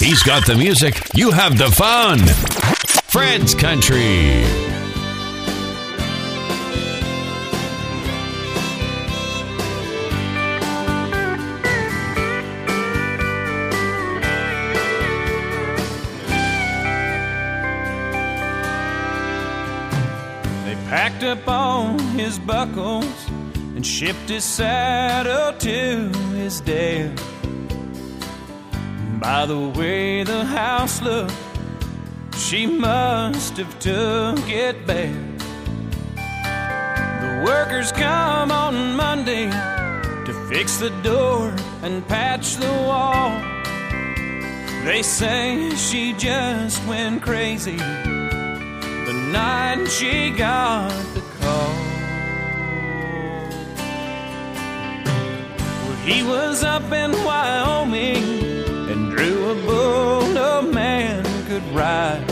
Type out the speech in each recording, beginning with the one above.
He's got the music, you have the fun. Fred's Country. They packed up all his buckles and shipped his saddle to his dad. By the way the house looked, she must have took it bad. The workers come on Monday to fix the door and patch the wall. They say she just went crazy the night she got the call. Well, he was up in Wyoming ride.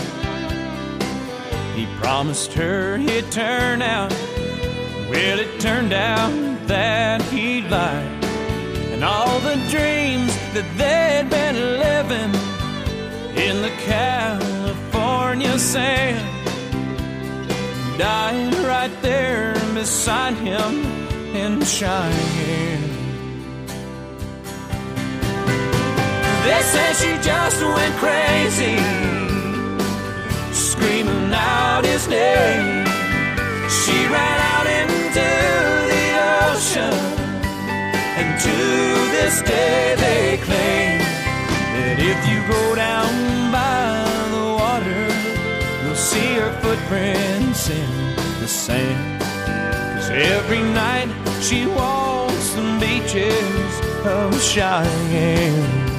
He promised her he'd turn out. Well, it turned out that he lied. And all the dreams that they'd been living in the California sand died right there beside him in Cheyenne. They say she just went crazy, screaming out his name. She ran out into the ocean, and to this day they claim that if you go down by the water, you'll see her footprints in the sand. Cause every night she walks the beaches of Cheyenne.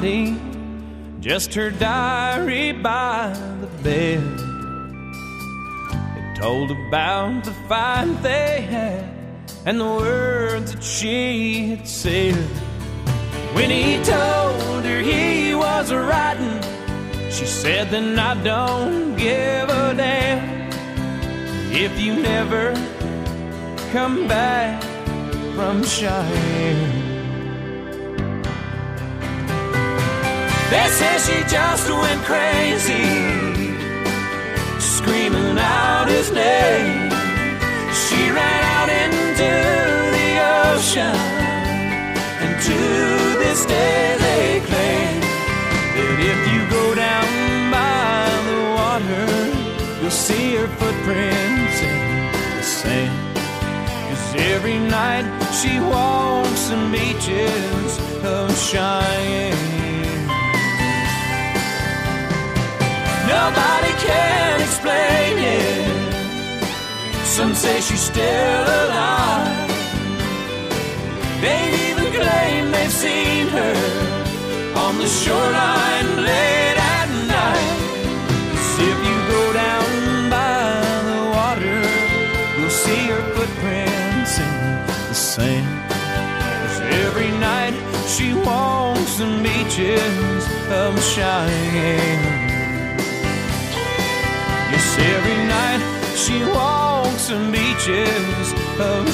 Body, just her diary by the bed. It told about the fight they had and the words that she had said. When he told her he was writing, she said, Then I don't give a damn if you never come back from Cheyenne. They say she just went crazy, screaming out his name. She ran out into the ocean, and to this day they claim that if you go down by the water, you'll see her footprints in the sand. Cause every night she walks the beaches of Cheyenne. Nobody can explain it. Some say she's still alive. They even claim they've seen her on the shoreline late at night. 'Cause if you go down by the water, you'll see her footprints in the sand. 'Cause every night she walks the beaches of Cheyenne. Every night she walks the beaches of.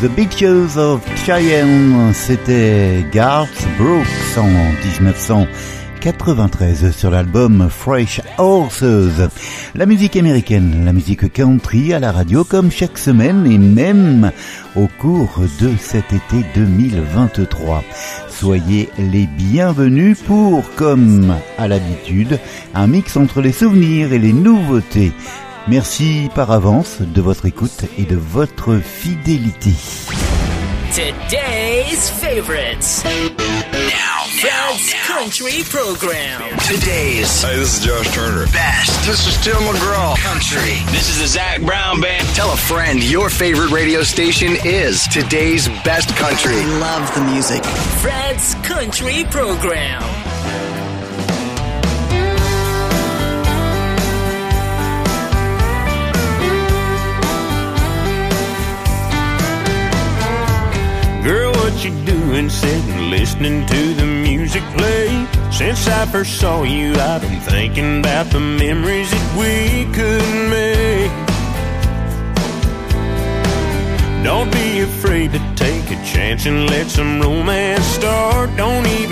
The Beaches of Cheyenne, c'était Garth Brooks en 1993 sur l'album Fresh Horses. La musique américaine, la musique country à la radio comme chaque semaine et même au cours de cet été 2023. Soyez les bienvenus pour, comme à l'habitude, un mix entre les souvenirs et les nouveautés. Merci par avance de votre écoute et de votre fidélité. Today's favorites. Now, Fred's Country Program. Today's Hey, this is Josh Turner. best. This is Tim McGraw. Country. This is the Zac Brown Band. Tell a friend your favorite radio station is today's best country. love the music. Fred's Country Program. Been sitting listening to the music play. Since I first saw you, I've been thinking about the memories that we could make. Don't be afraid to take a chance and let some romance start. Don't even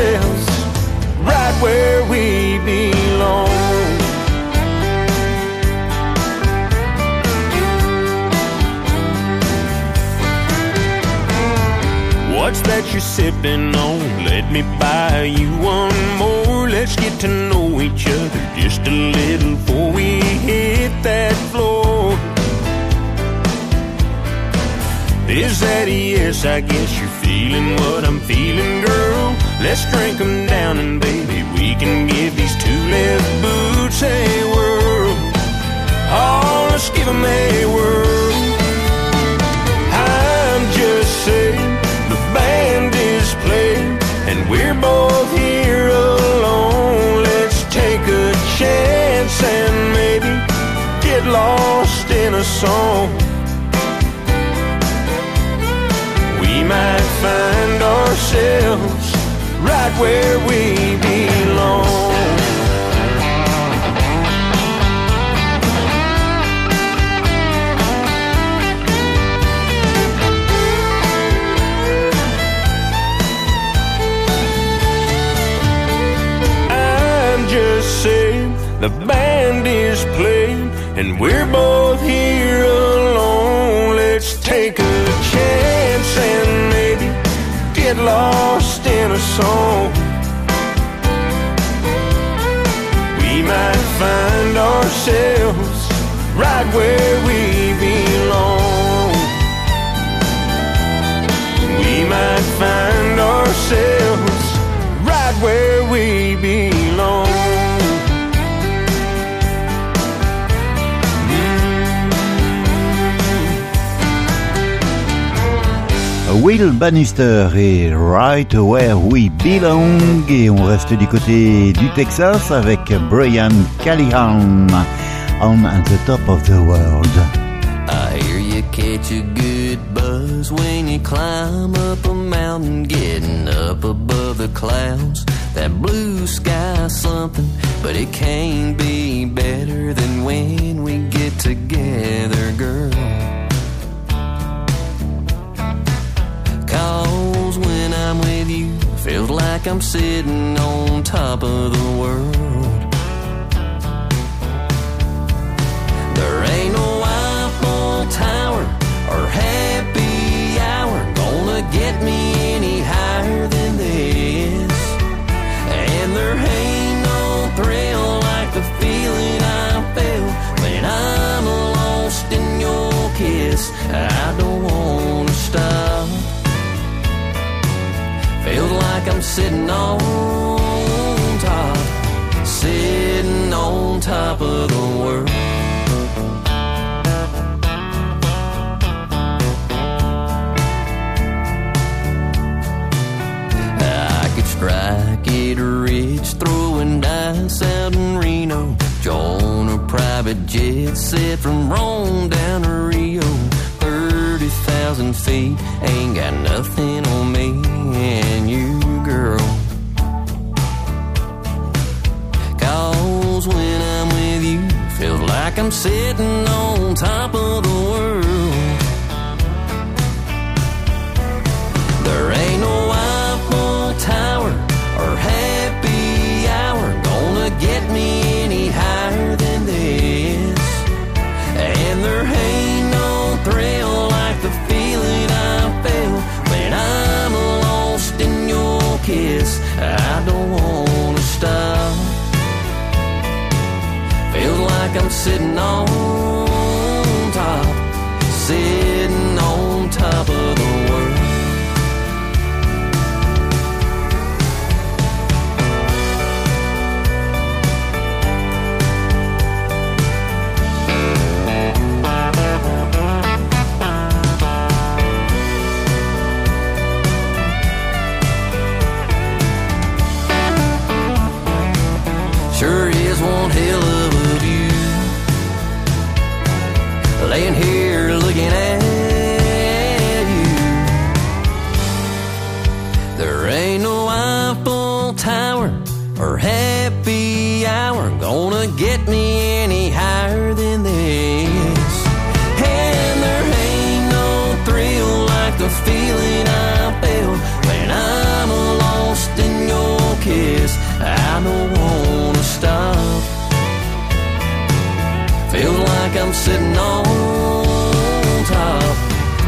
ourselves right where we belong. What's that you're sipping on? Let me buy you one more. Let's get to know each other just a little before we hit that floor. Is that a yes? I guess you're feeling what I'm feeling, girl. Let's drink 'em down and baby, we can give these two left boots a whirl. Oh, let's give 'em a whirl. I'm just saying the band is playing and we're both here alone. Let's take a chance and maybe get lost in a song. We might find ourselves right where we belong. I'm just saying the band is playing and we're both here alone. Let's take a chance and maybe get lost in a song. We might find ourselves right where we belong. We might find ourselves right where we belong. Will Bannister et Right Where We Belong et on reste du côté du Texas avec Brian Callahan on the top of the world. I hear you catch a good buzz when you climb up a mountain, getting up above the clouds. That blue sky something, but it can't be better than when we get together, girl. Cause when I'm with you, feels like I'm sitting on top of the world. There ain't no Eiffel Tower or happy hour gonna get me any higher than this. And there ain't no thrill like the feeling I felt when I'm lost in your kiss. I don't wanna stop. Feels like I'm sitting on top, sitting on top of the world. I could strike it rich, throwing dice out in Reno. Join a private jet set from Rome down to Rio. 30,000 feet, ain't got nothing like I'm sitting on top of the world. Sitting on feeling I when I'm lost in your kiss. I don't wanna stop. Feel like I'm sitting on top,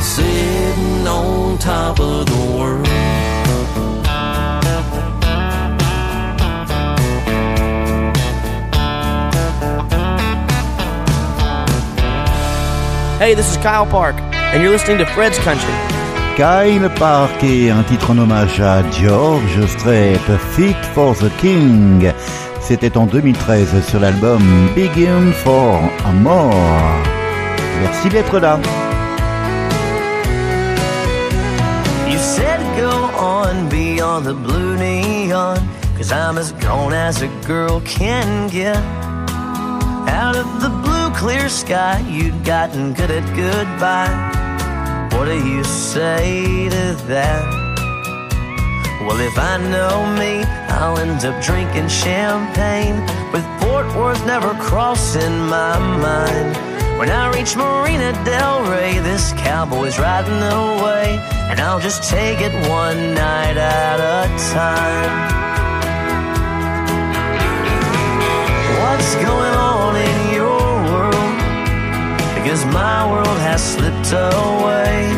sitting on top of the world. Hey, this is Kyle Park, and you're listening to Fred's Country. Kyle Park et un titre en hommage à George Strait, Fit for the King. C'était en 2013 sur l'album Begin for a More. Merci d'être là. You said go on beyond the blue neon, cause I'm as gone as a girl can get. Out of the blue clear sky, you'd gotten good at goodbye. What do you say to that? Well, if I know me, I'll end up drinking champagne with Fort Worth never crossing my mind. When I reach Marina Del Rey, this cowboy's riding away, and I'll just take it one night at a time. What's going on? Because my world has slipped away.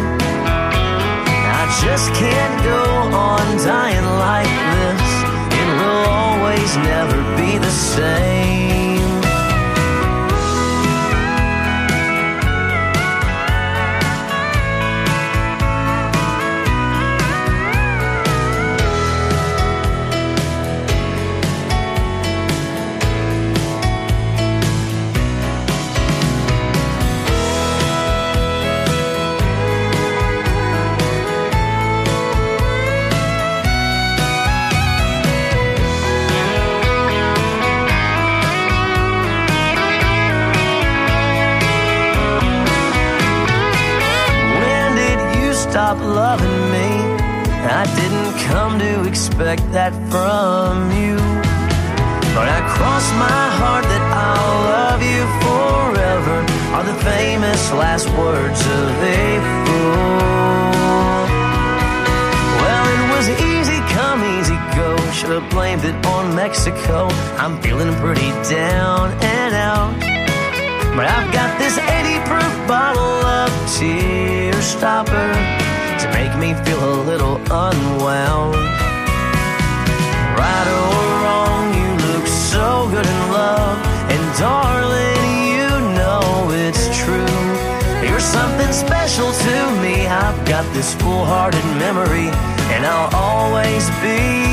I just can't go on dying like this. It will always never be the same. That from this full hearted memory, and I'll always be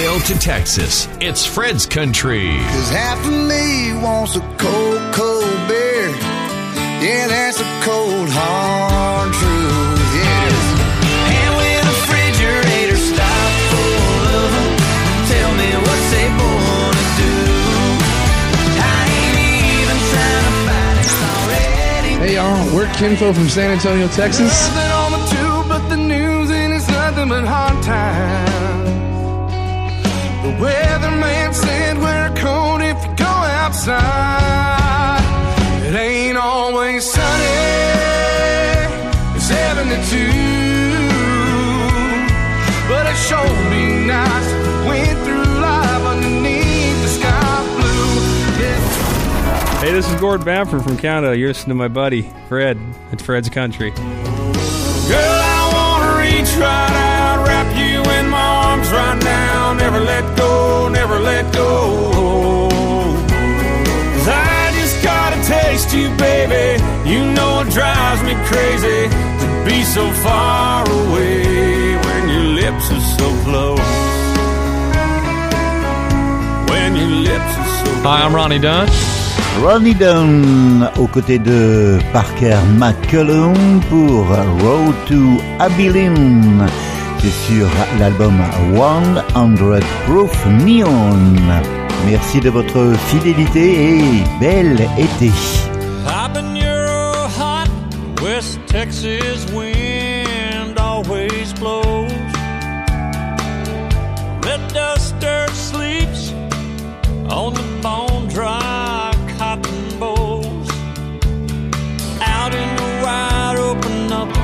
Nashville to Texas, it's Fred's Country. Cause half of me wants a cold, cold beer. Yeah, that's a cold, hard truth. Yeah. And with a refrigerator stock full of 'em, tell me what's they gonna do. I ain't even trying to fight it already. Hey y'all, we're Kinfo from San Antonio, Texas. Outside. It ain't always sunny. It's 72. But it sure be nice went through life underneath the sky blue. Yeah. Hey, this is Gord Bamford from Canada. You're listening to my buddy, Fred. It's Fred's Country. Girl, I wanna reach right out, wrap you in my arms right now. Never let go, never let go. Taste you, baby. You know it drives me crazy to be so far away when your lips are so close. When your lips are so Hi, I'm Ronnie Dunn. Ronnie Dunn aux côtés de Parker McCullum pour Road to Abilene. C'est sur l'album 100 Proof Neon. Merci de votre fidélité et bel été. West Texas wind always blows. Red dust dirt sleeps on the bone dry cotton bowls. Out in the wide open up,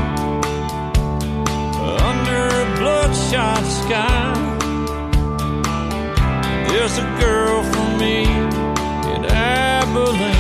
under a bloodshot sky. There's a girl for me in Abilene.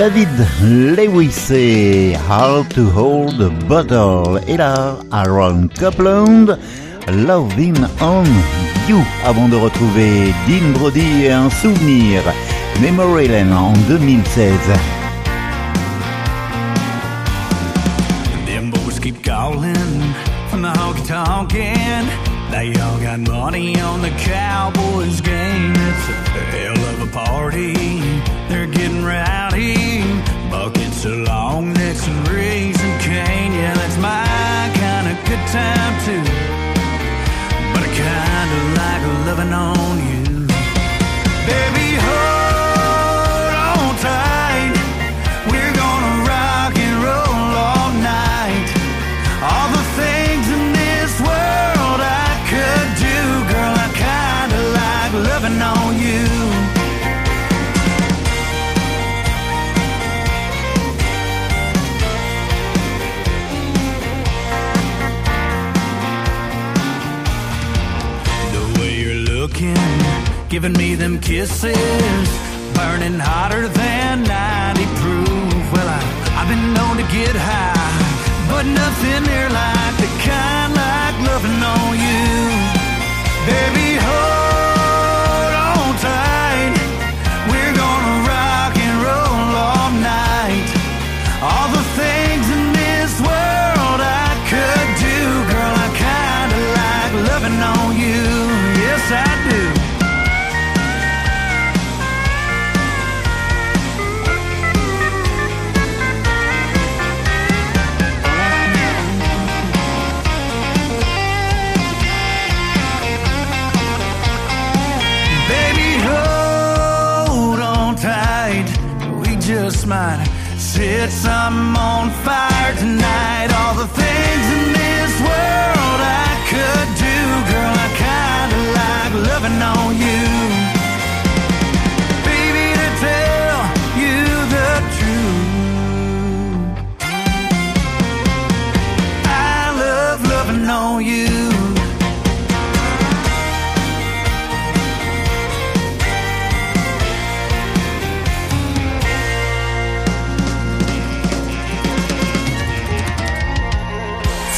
David Lewis et How to Hold a Bottle. Et là, Aaron Copland, Loving on You. Avant de retrouver Dean Brody et un souvenir, Memory Lane en 2016. Them boys keep calling from the. They all got money on the Cowboys. It's a hell of a party. Time too.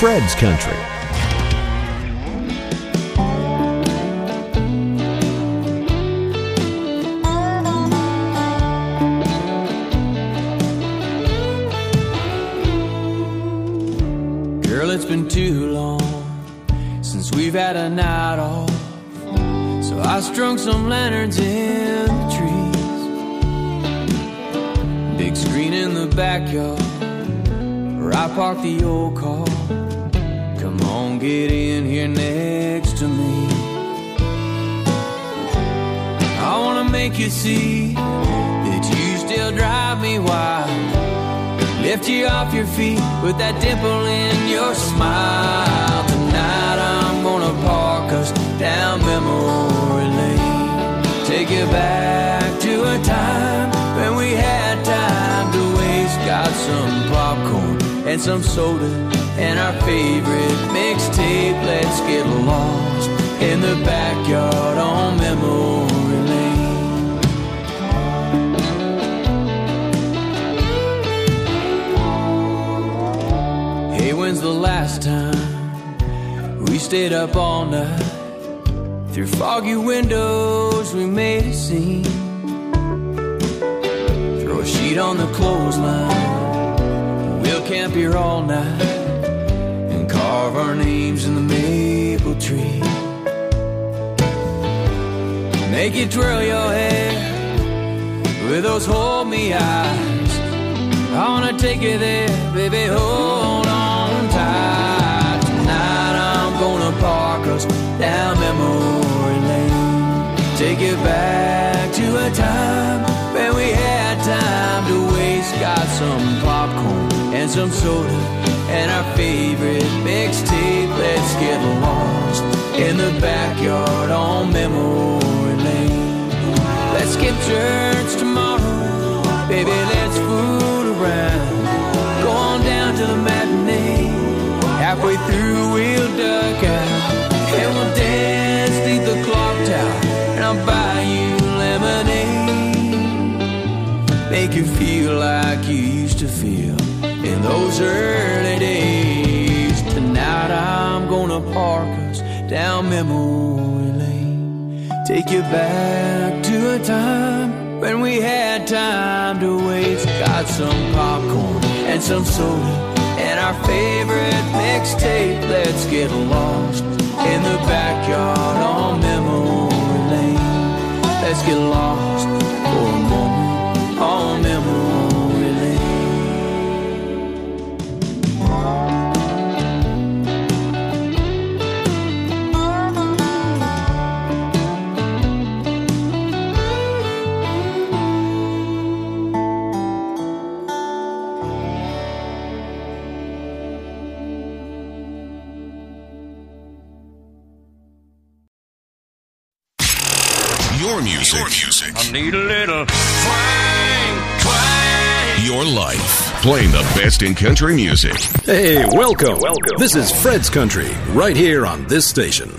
Fred's Country. Girl, it's been too long since we've had a night off. So I strung some lanterns in the trees. Big screen in the backyard where I parked the old car. See that you still drive me wild. Lift you off your feet with that dimple in your smile. Tonight I'm gonna park us down memory lane. Take you back to a time when we had time to waste. Got some popcorn and some soda and our favorite mixtape. Let's get lost in the backyard on memory the last time we stayed up all night? Through foggy windows, we made a scene. Throw a sheet on the clothesline. We'll camp here all night and carve our names in the maple tree. Make you twirl your hair with those hold me eyes. I wanna take you there, baby. Hold Take you back to a time when we had time to waste. Got some popcorn and some soda and our favorite mixtape. Let's get lost in the backyard on memory lane. Let's skip church tomorrow, baby. Let's fool around. Go on down to the matinee. Halfway through, we'll duck out Buy you lemonade, make you feel like you used to feel in those early days. Tonight I'm gonna park us down memory lane. Take you back to a time when we had time to waste. Got some popcorn and some soda and our favorite mixtape. Let's get lost in the backyard on memory. Let's get lost need a little twang, twang. Your life. Playing the best in country music. Hey, welcome. Welcome. This is Fred's Country, right here on this station.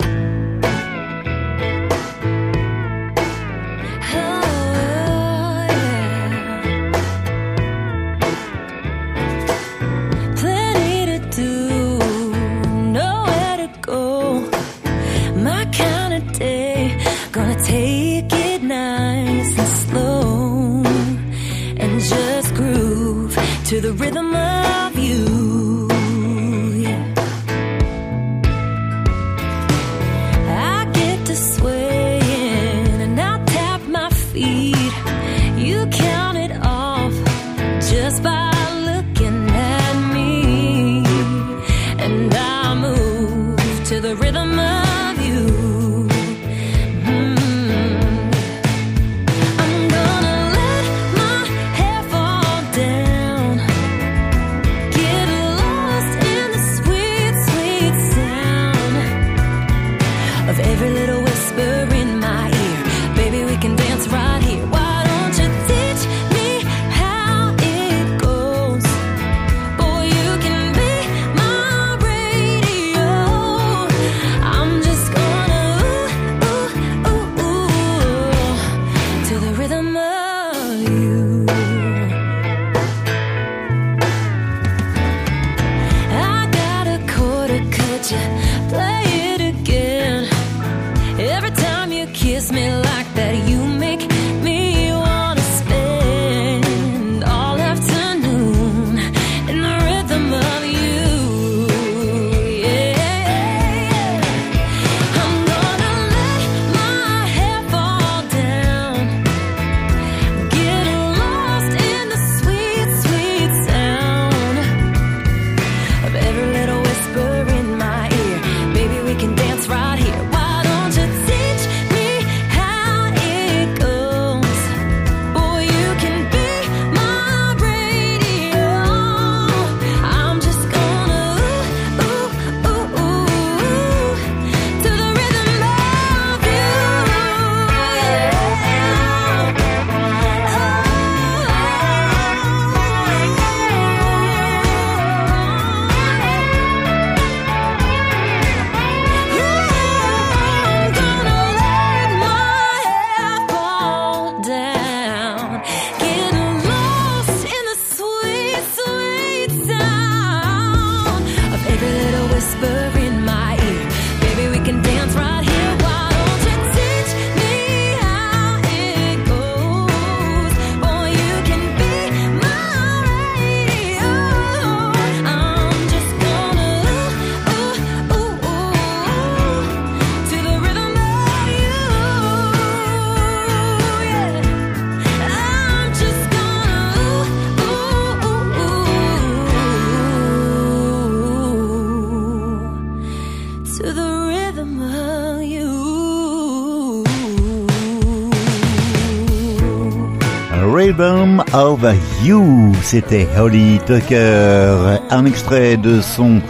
You, c'était Holly Tucker, un extrait de son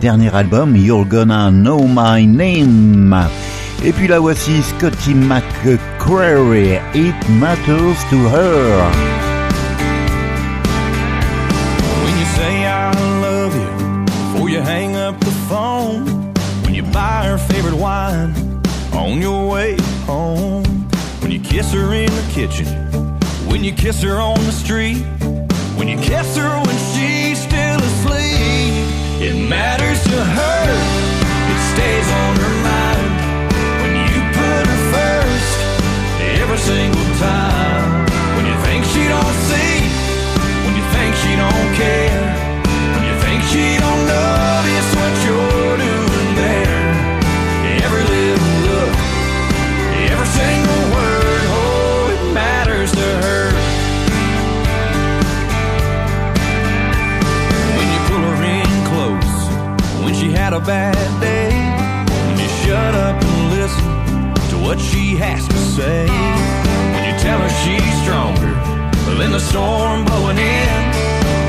dernier album You're Gonna Know My Name. Et puis la voici Scotty McCreary, It Matters to Her. When you say I love you before you hang up the phone, when you buy her favorite wine on your way home, when you kiss her in the kitchen, when you kiss her on the street, When you kiss her when she's still asleep, it matters to her. It stays on her mind. When you put her first, every single time. When you think she don't see, when you think she don't care, when you think she don't notice a bad day, when you shut up and listen to what she has to say, when you tell her she's stronger than the storm blowing in,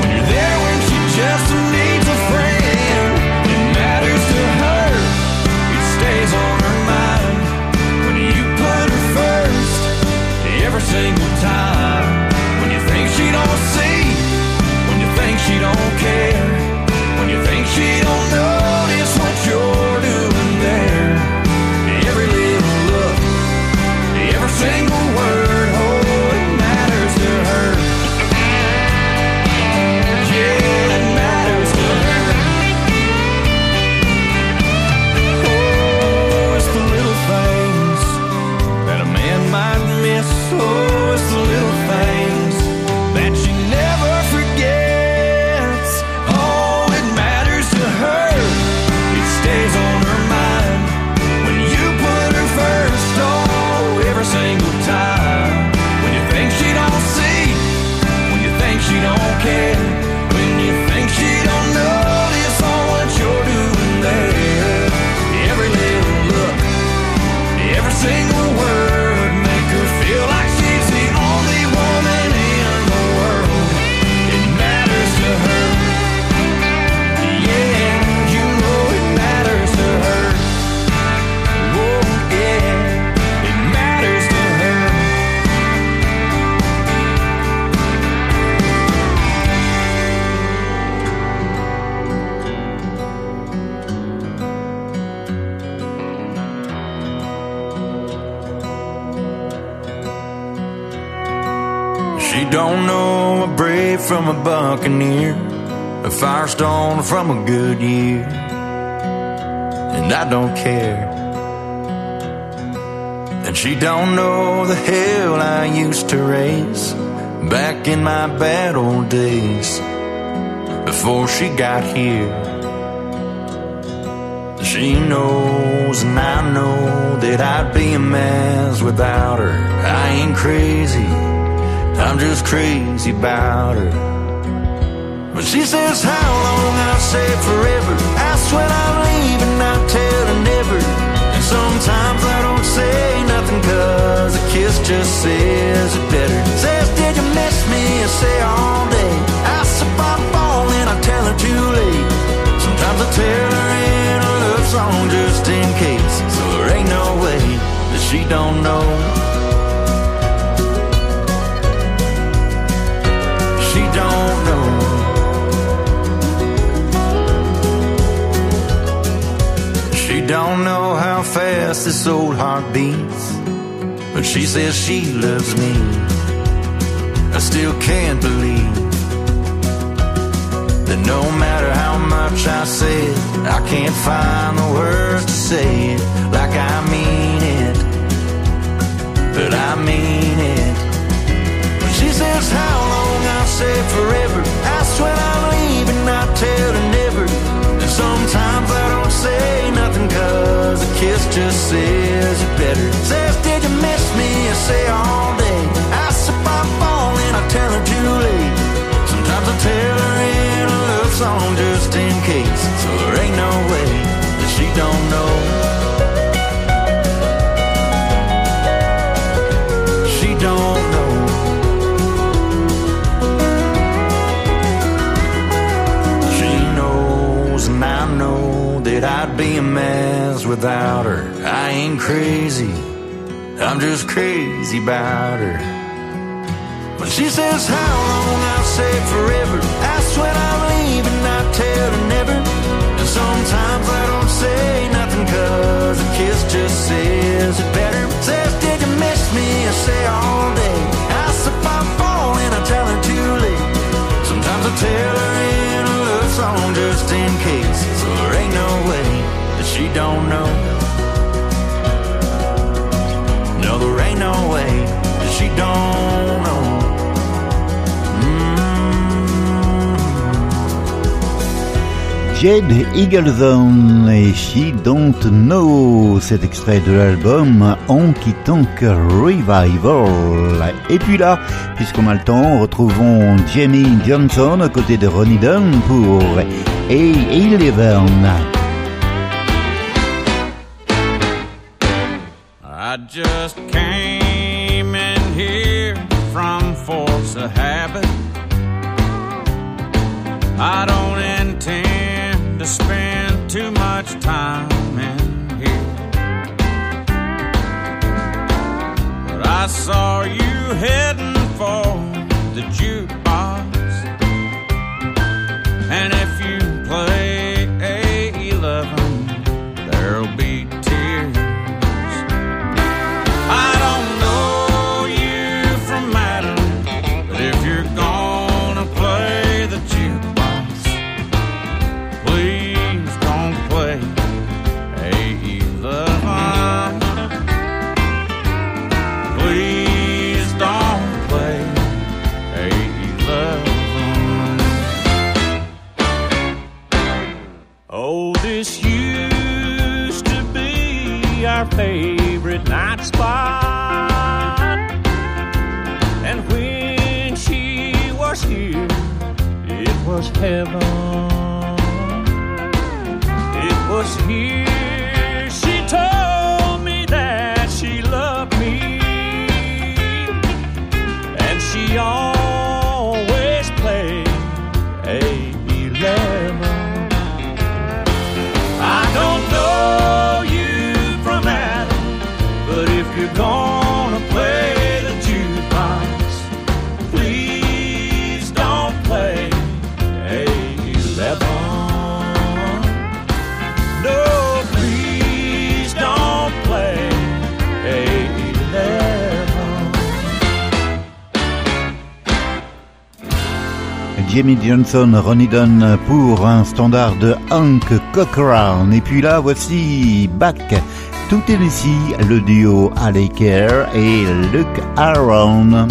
when you're there when she just needs a friend, it matters to her, it stays on her mind. When you put her first, every single time, when you think she don't see, when you think she don't care, from a good year, and I don't care. And she don't know the hell I used to raise back in my bad old days before she got here. She knows and I know that I'd be a mess without her. I ain't crazy, I'm just crazy about her. She says how long, I say forever. Ask when I leave and I tell her never. And sometimes I don't say nothing cause a kiss just says it better. Says, did you miss me? I say all day. Ask if I'm falling, I tell her too late. Sometimes I tell her in a love song just in case. So there ain't no way that she don't know. This old heart beats, but she says she loves me. I still can't believe that no matter how much I say it, I can't find the words to say it like I mean it. But I mean it. She says how long, I say forever. Ask when I leave and I tell her never. And sometimes I don't say cause a kiss just says it better. Says, did you miss me? I say all day. Ask if I'm falling, I tell her too late. Sometimes I tell her in a love song just in case. So there ain't no way that she don't know. without her. I ain't crazy, I'm just crazy about her. When she says how long, I say forever. That's when I leave and I tell her never. And sometimes I don't say nothing cause a kiss just says it better. Says, did you miss me? I say all day. Asks if I fall and I tell her too late. Sometimes I tell her in a love song just in case. So there ain't no way. she don't know. No, ain't no way she don't know. Mm. Jade et She Don't Know, cet extrait de l'album Honky Tonk Revival. Et puis là, puisqu'on a le temps, retrouvons Jamie Johnson à côté de Ronnie Dunn pour A Eleven. just came in here from force of habit. I don't intend to spend too much time in here. But I saw you heading. was heaven. It was here. Jimmy Johnson, Ronnie Dunn pour un standard de Hank Cochran. Et puis là, voici Back to Tennessee, le duo Alley Care et Luke Aaron.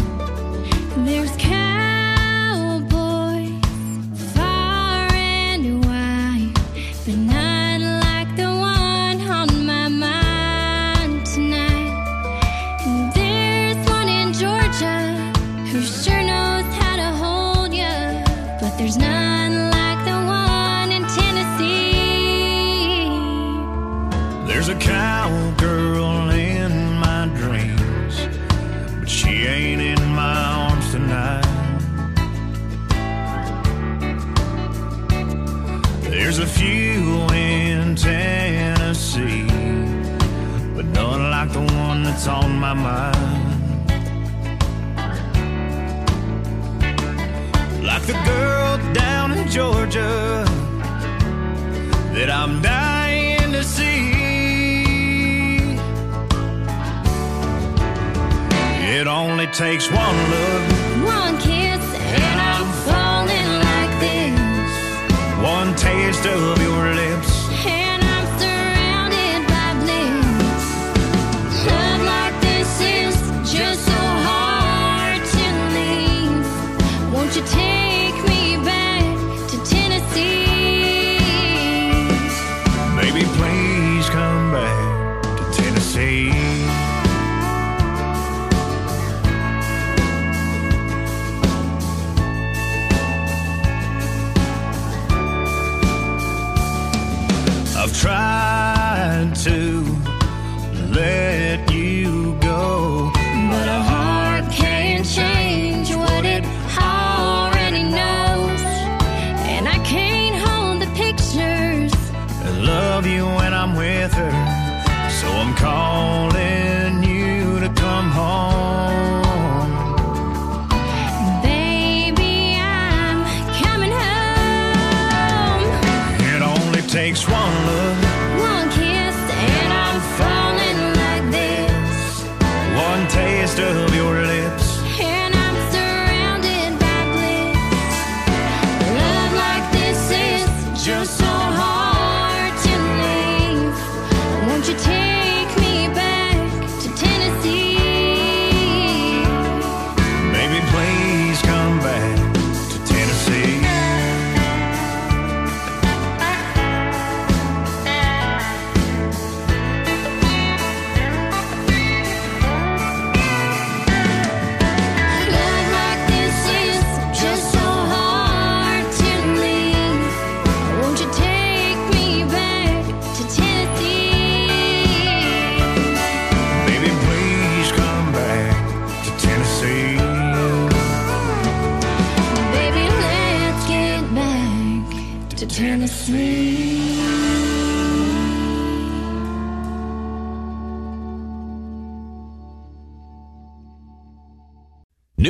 that I'm dying to see. It only takes one look, one kiss, and, and I'm falling like this. One taste of your lips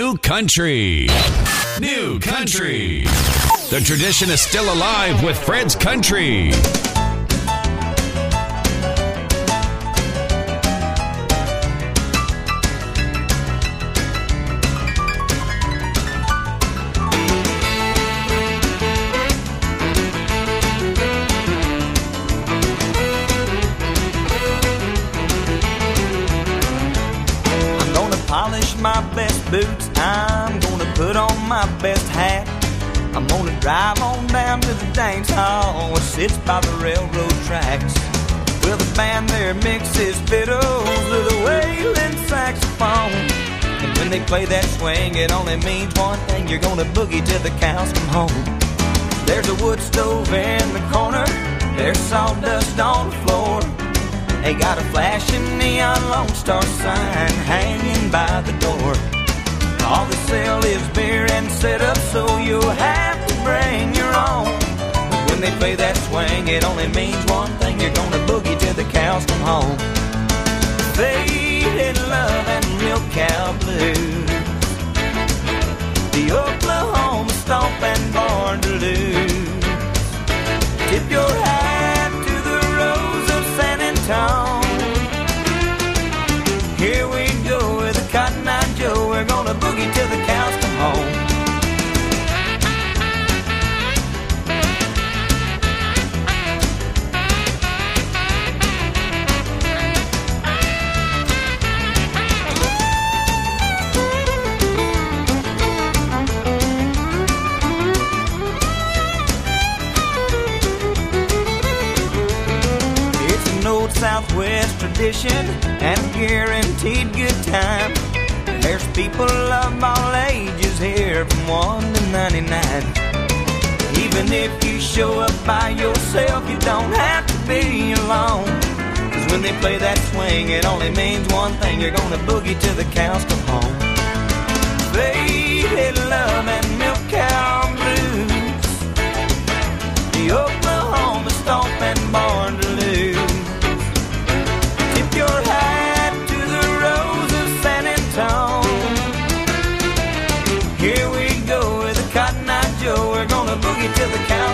New Country. New Country. The tradition is still alive with Fred's Country. Sits by the railroad tracks. Well, the band there mixes fiddles with a wailing saxophone. And when they play that swing, it only means one thing you're gonna boogie till the cows come home. There's a wood stove in the corner, there's sawdust on the floor. They got a flashing neon Lone Star sign hanging by the door. All they sell is beer and setup, so you'll have to bring your own. When they play that swing, it only means one thing: you're gonna boogie till the cows come home. Faded love and milk cow blues. The Oklahoma stomp and born to lose. Tradition and guaranteed good time. There's people of all ages here from 1 to 99. Even if you show up by yourself, you don't have to be alone. Cause when they play that swing, it only means one thing you're gonna boogie till the cows come home. Faded love and milk cow blues. The the cows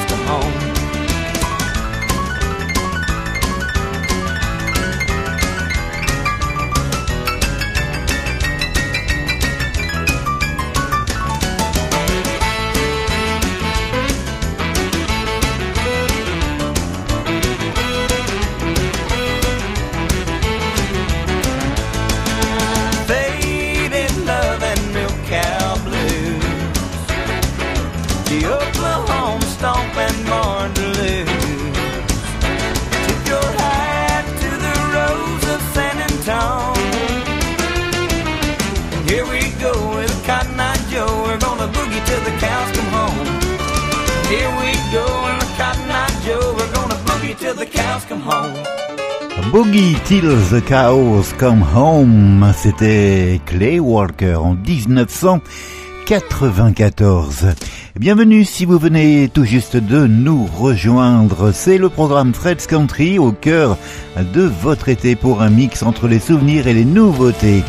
Boogie Till the Cows Come Home, c'était Clay Walker en 1994. Bienvenue si vous venez tout juste de nous rejoindre. C'est le programme Fred's Country au cœur de votre été pour un mix entre les souvenirs et les nouveautés.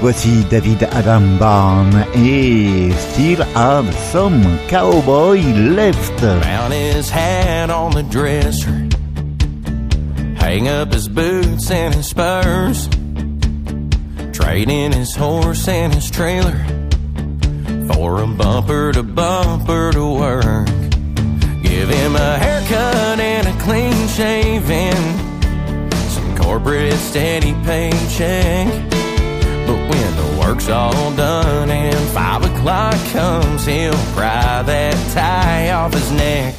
Voici David Adam Barn et Still Have Some Cowboy Left. Hang up his boots and his spurs. Trade in his horse and his trailer for a bumper to bumper to work. Give him a haircut and a clean shaving. Some corporate steady paycheck. But when the work's all done and five o'clock comes, he'll pry that tie off his neck.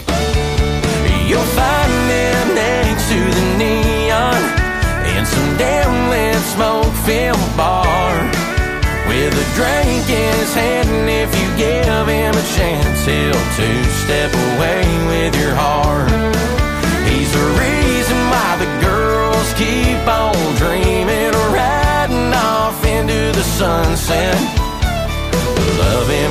You'll find him next to the neon in some damn lit smoke filled bar with a drink in his hand. And if you give him a chance, he'll two step away with your heart. He's the reason why the girls keep on dreaming riding off into the sunset. Love him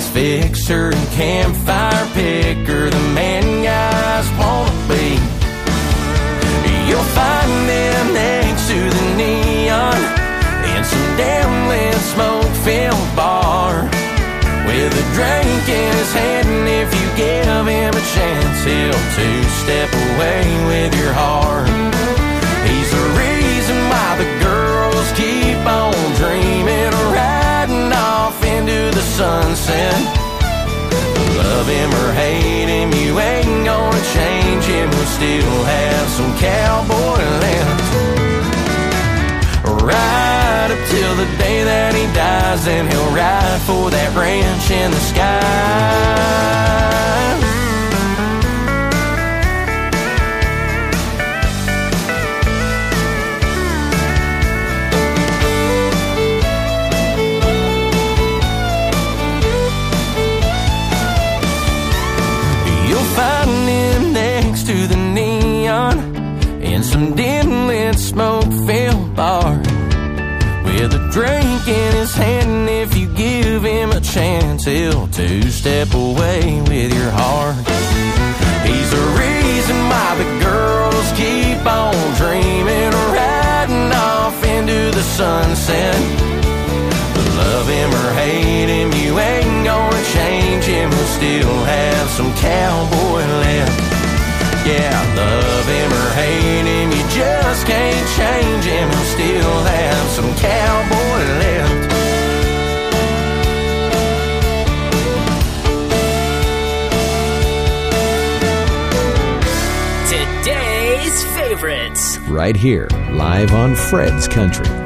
fence fixer and campfire picker, the man guys wanna be. You'll find them next to the neon in some damn lit smoke filled bar with a drink in his hand. And if you give him a chance, he'll two step away with your heart. Sunset. Love him or hate him, you ain't gonna change him. We'll still have some cowboy left. Right up till the day that he dies, and he'll ride for that ranch in the sky. Some dim lit smoke filled bar with a drink in his hand. And if you give him a chance, he'll two step away with your heart. He's the reason why the girls keep on dreaming, riding off into the sunset. But Love him or hate him, you ain't gonna change him. We'll still have some cowboy left. Yeah, love him or hate him, just can't change him. We'll still have some cowboy left. Today's favorites. Right here, live on Fred's Country.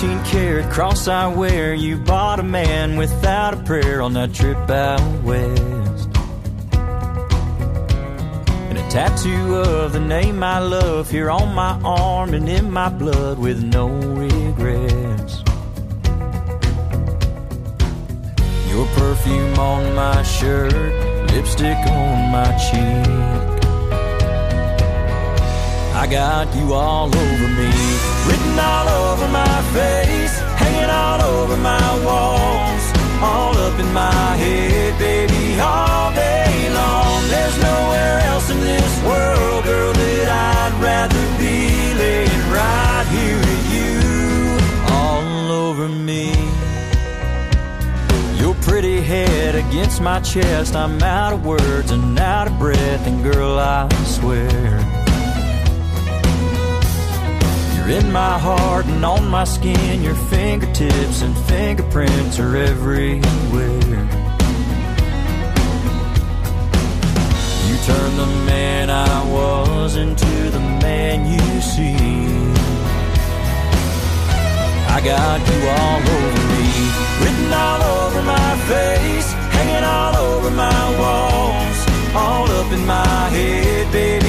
14 karat cross I wear. You bought a man without a prayer on that trip out west. And a tattoo of the name I love here on my arm and in my blood with no regrets. Your perfume on my shirt, lipstick on my cheek. I got you all over me, written all over my face, hanging all over my walls, all up in my head, baby, all day long. There's nowhere else in this world, girl, that I'd rather be laying right here with you, all over me. Your pretty head against my chest, I'm out of words and out of breath, and girl, I swear. In my heart and on my skin. Your fingertips and fingerprints are everywhere. You turned the man I was into the man you see. I got you all over me, written all over my face, hanging all over my walls, all up in my head, baby,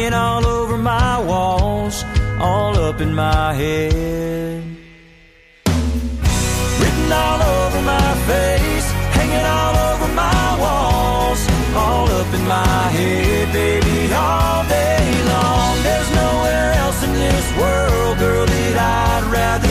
hanging all over my walls, all up in my head. Written all over my face, hanging all over my walls, all up in my head, baby, all day long. There's nowhere else in this world, girl, that I'd rather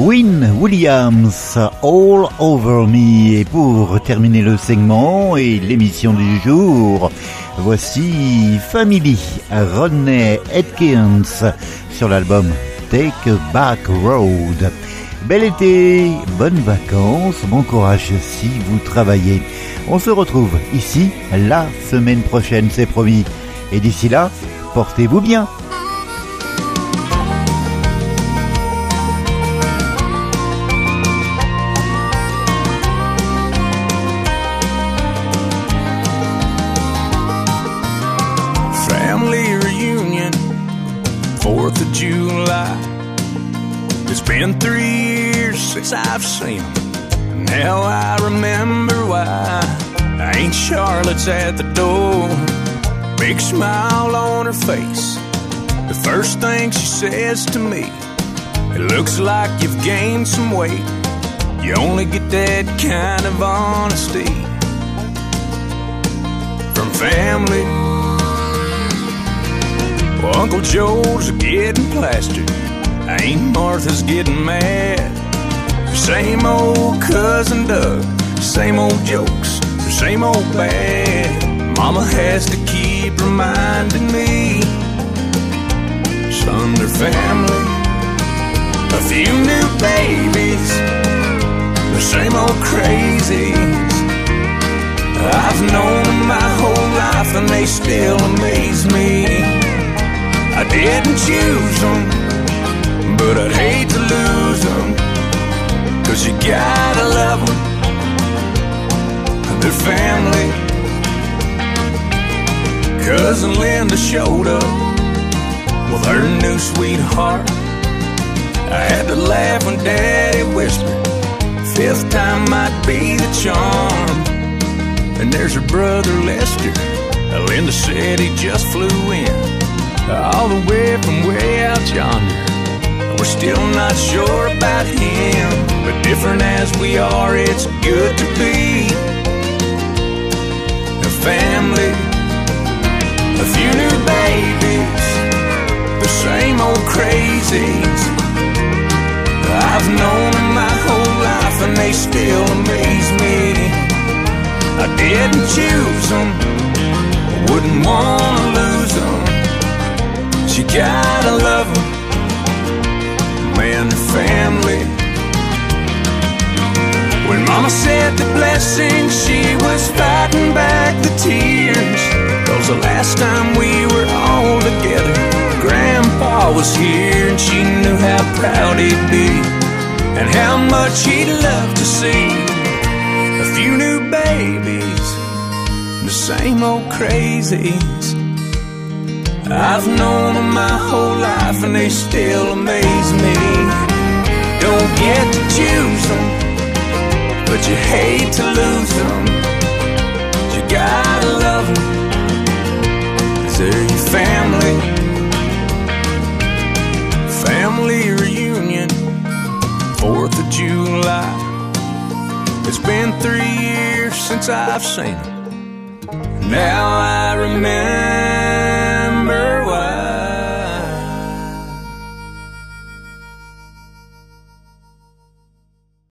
Win Williams, All Over Me. Et pour terminer le segment et l'émission du jour, voici Family, Rodney Atkins sur l'album Take a Back Road. Bel été, bonnes vacances, bon courage si vous travaillez. On se retrouve ici la semaine prochaine, c'est promis. Et d'ici là, portez-vous bien. Face. The first thing she says to me, it looks like you've gained some weight. You only get that kind of honesty from family. Well, Uncle Joe's getting plastered. Aunt Martha's getting mad. Same old cousin Doug, same old jokes, same old bad. Mama has to reminding me, son, they're family. A few new babies, the same old crazies. I've known them my whole life and they still amaze me. I didn't choose them, but I'd hate to lose them. Cause you gotta love them, they're family. Cousin Linda showed up with her new sweetheart. I had to laugh when Daddy whispered, Fifth time might be the charm. And there's her brother Lester. Linda said he just flew in, all the way from way out yonder. We're still not sure about him, but different as we are, it's good to be a family. A few new babies, the same old crazies. I've known them my whole life and they still amaze me. I didn't choose them, wouldn't wanna lose them. You gotta love them, man, they're family. When Mama said the blessing, she was fighting back the tears. Cause the last time we were all together, Grandpa was here and she knew how proud he'd be and how much he'd love to see a few new babies, the same old crazies. I've known them my whole life and they still amaze me. Don't get to choose them, but you hate to lose them. You gotta love them, they're family. Family reunion, 4th of July. It's been three years since I've seen them. Now I remember